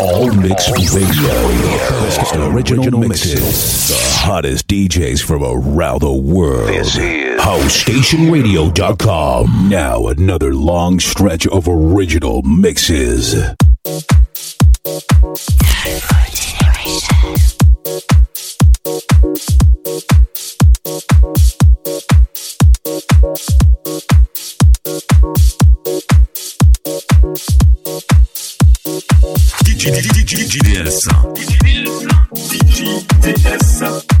All Mix Radio. Best original mixes. The hottest DJs from around the world. This is HouseStationRadio.com. Now another long stretch of original mixes. DJDS. DJDS.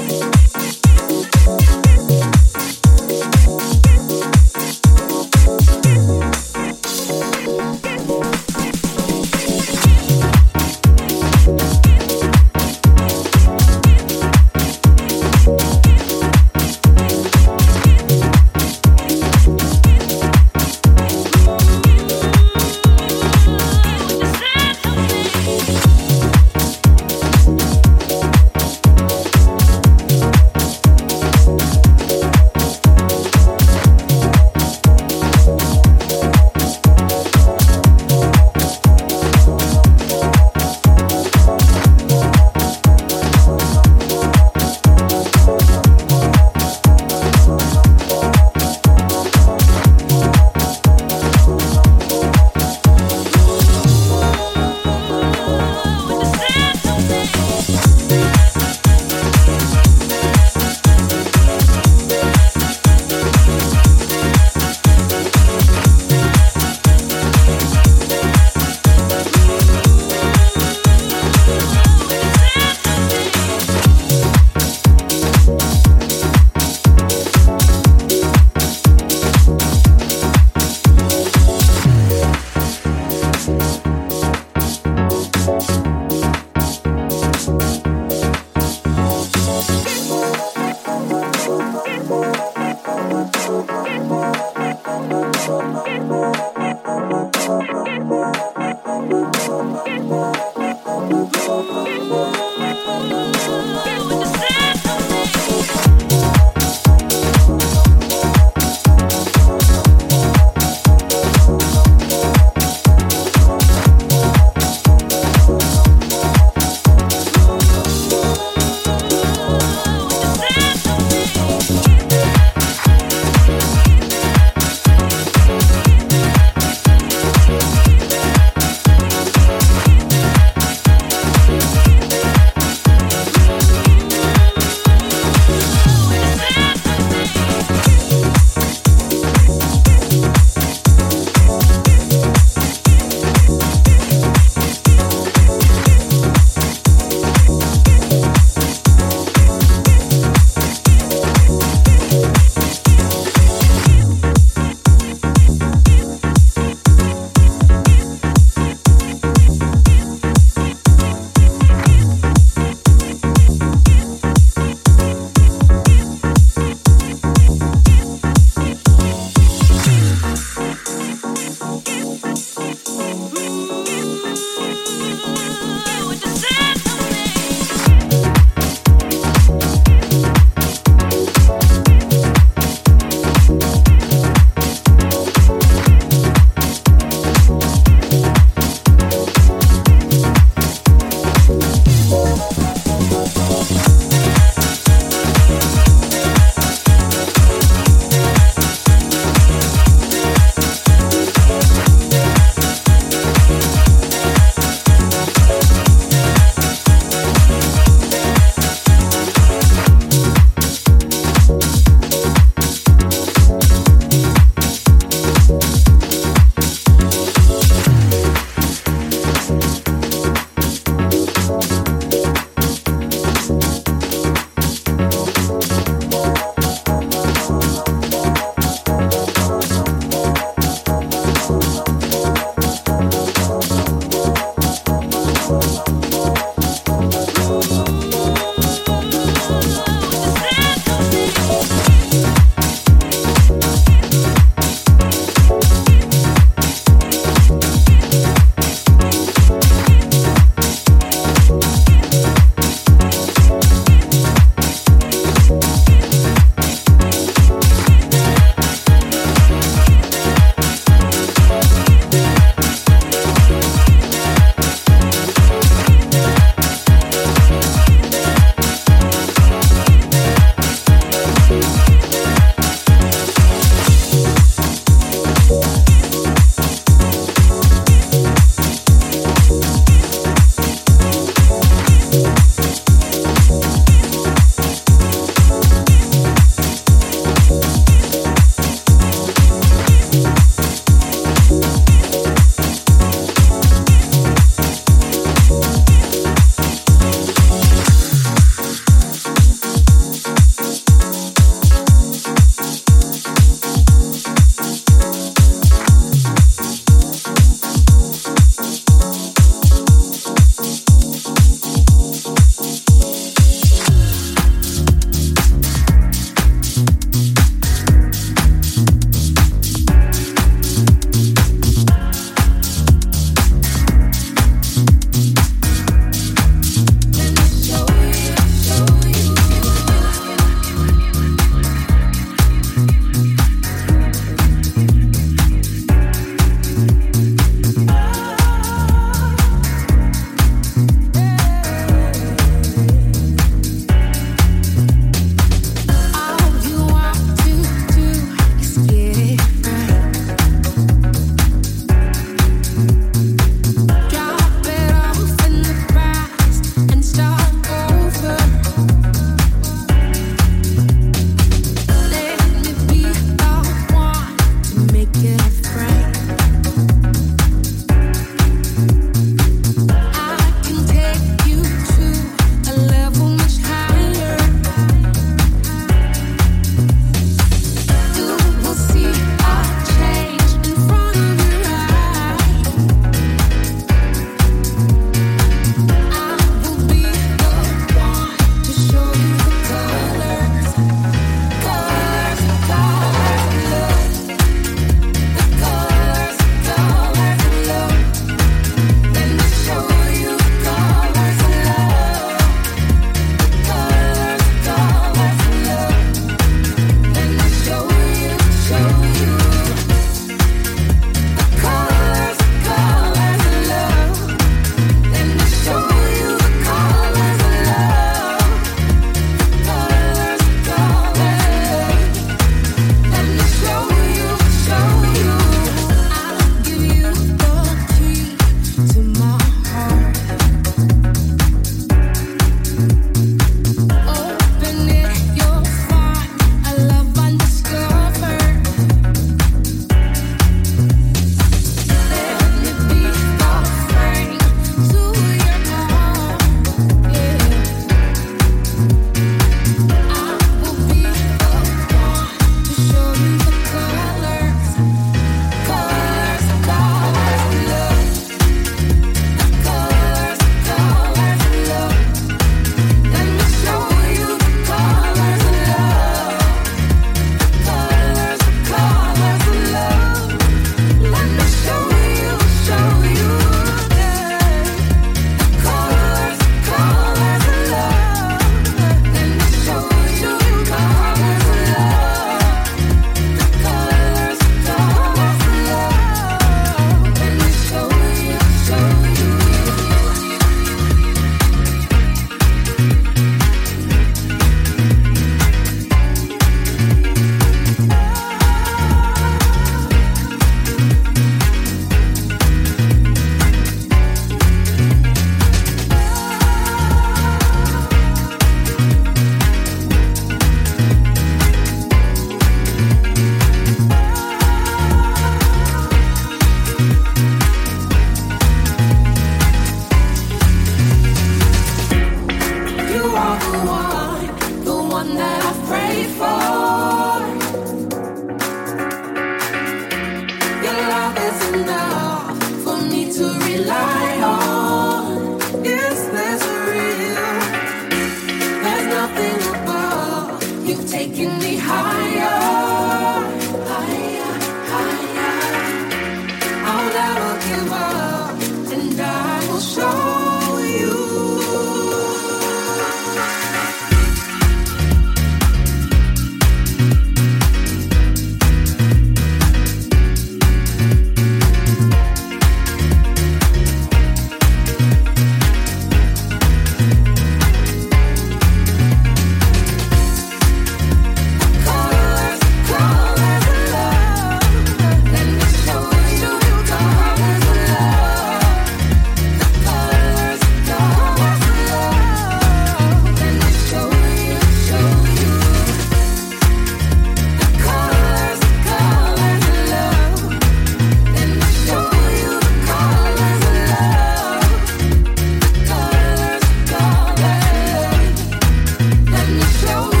close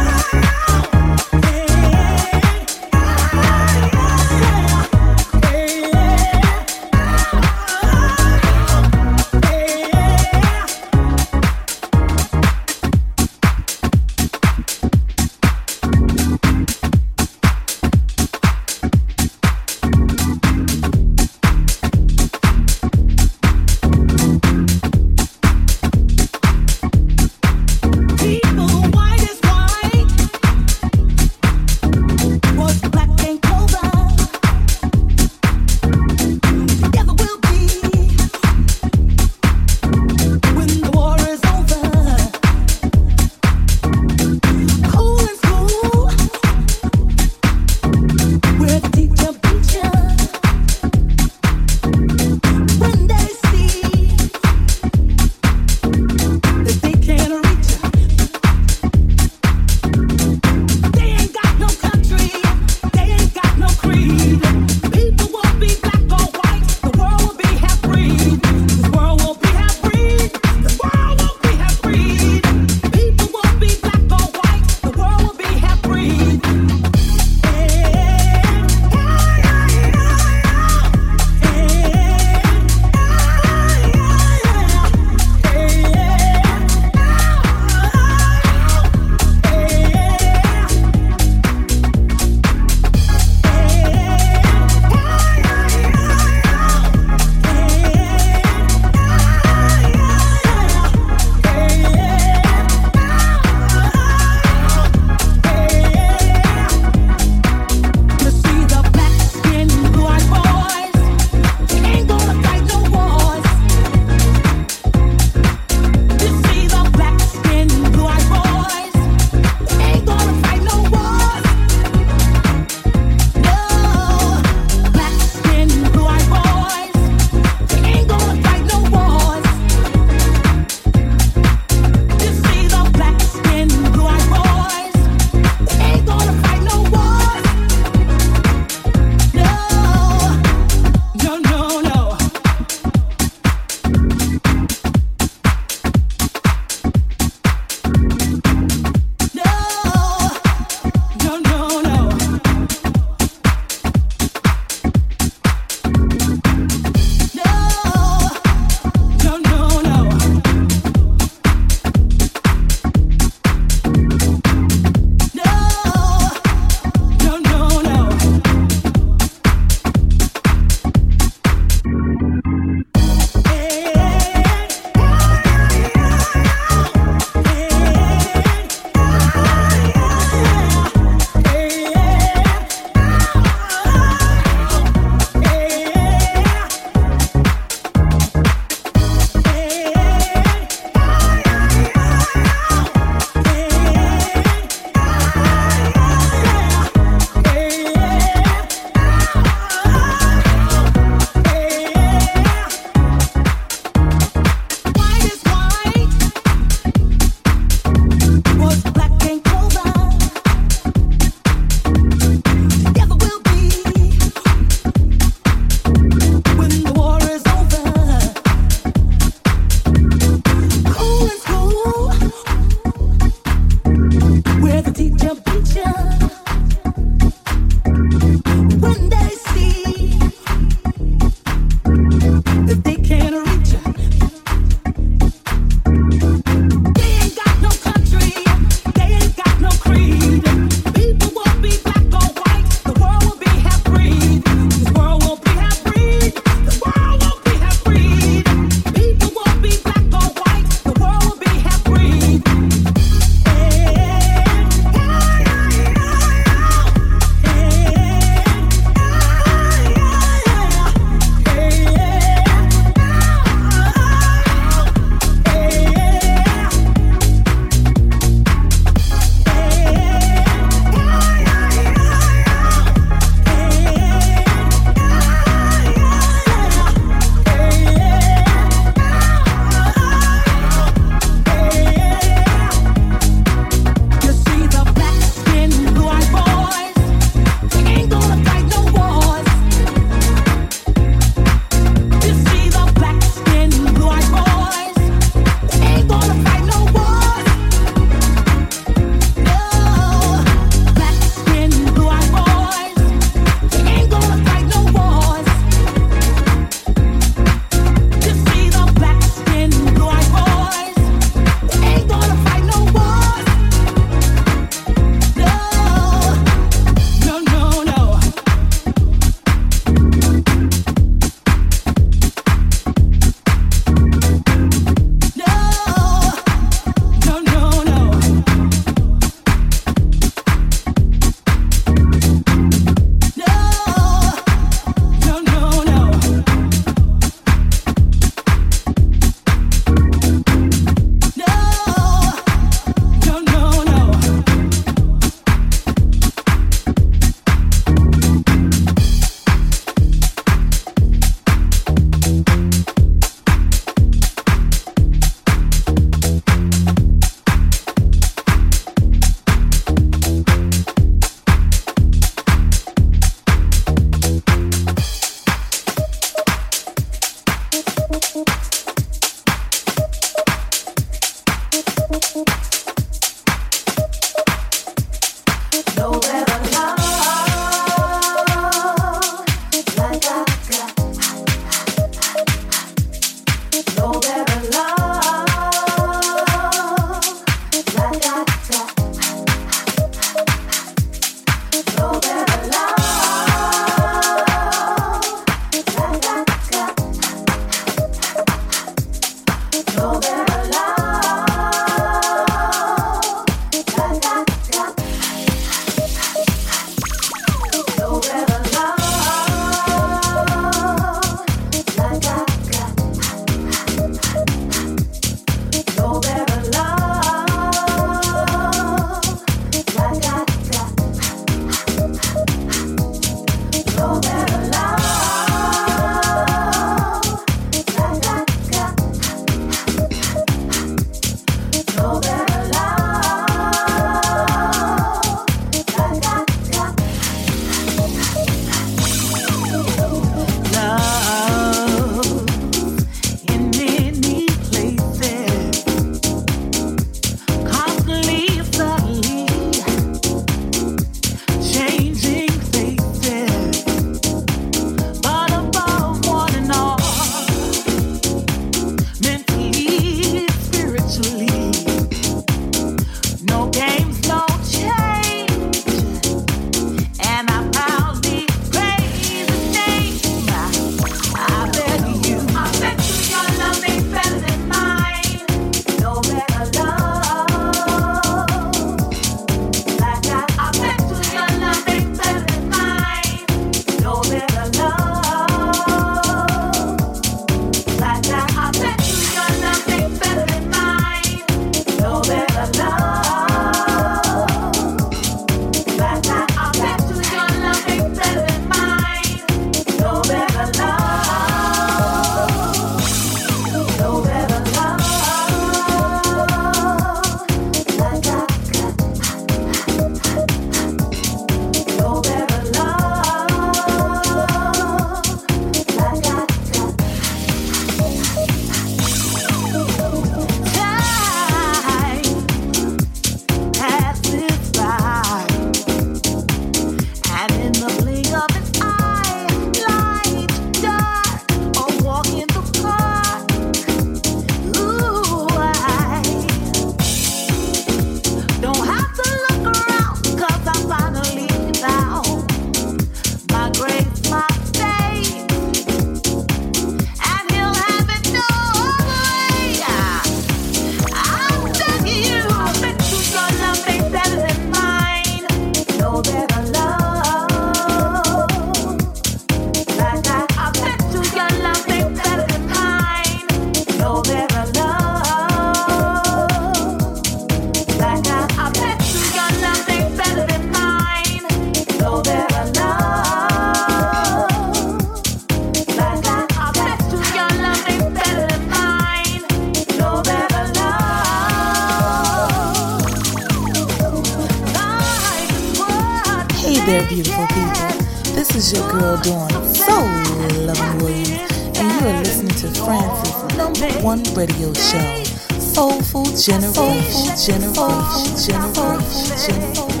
to France's number one radio show, Soulful Generation. Soulful Generation. Generation. Generation.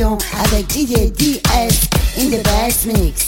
Avec DJ DS in the best mix.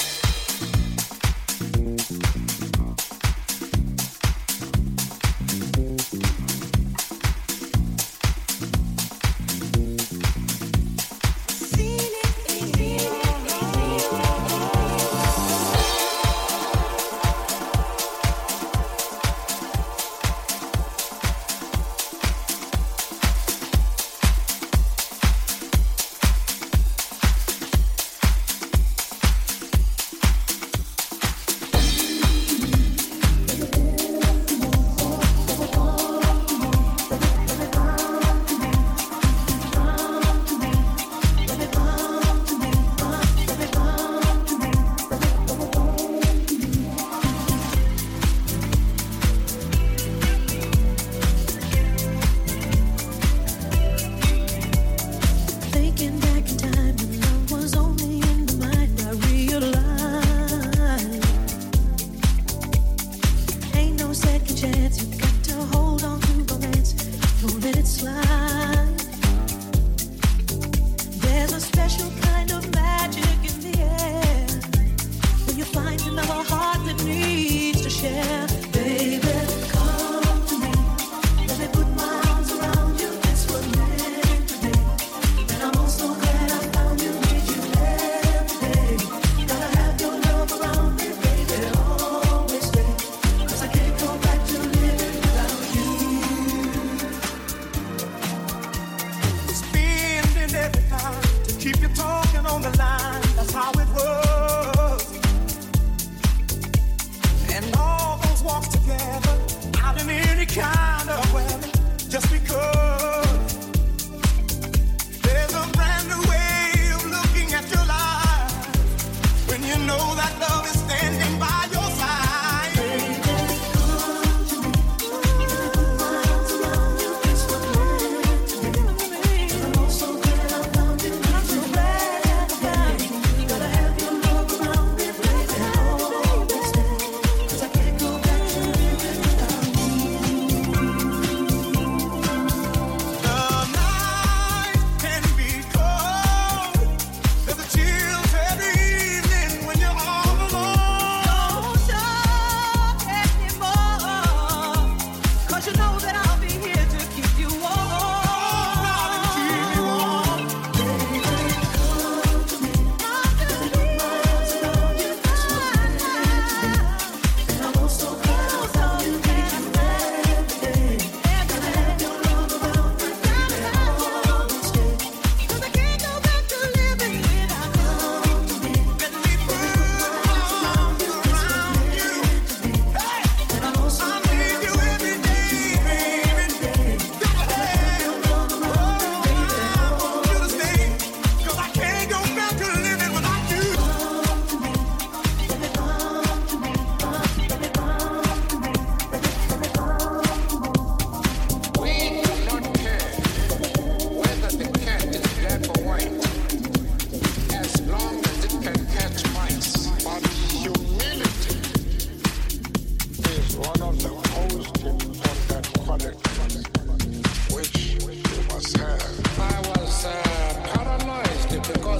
America.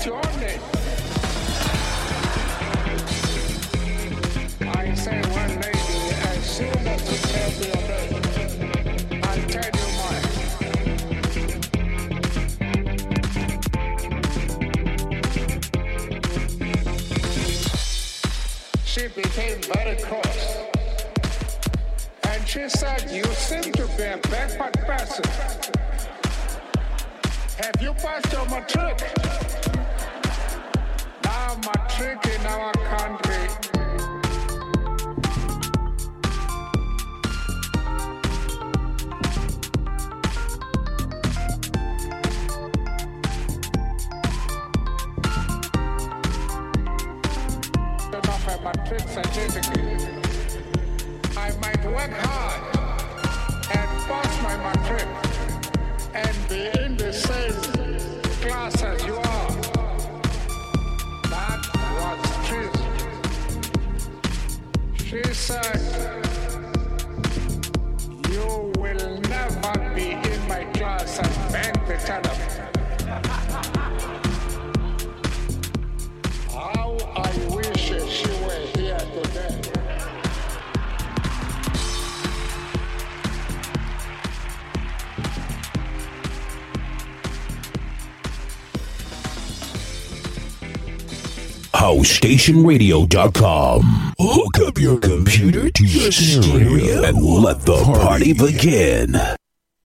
I say, Well, lady, as soon as you tell me I'll. She became very cross. And she said, You seem to be a backward person. Have you passed your matric? Now, matric in our country HouseStationRadio.com. Hook up your computer to your stereo and let the party begin.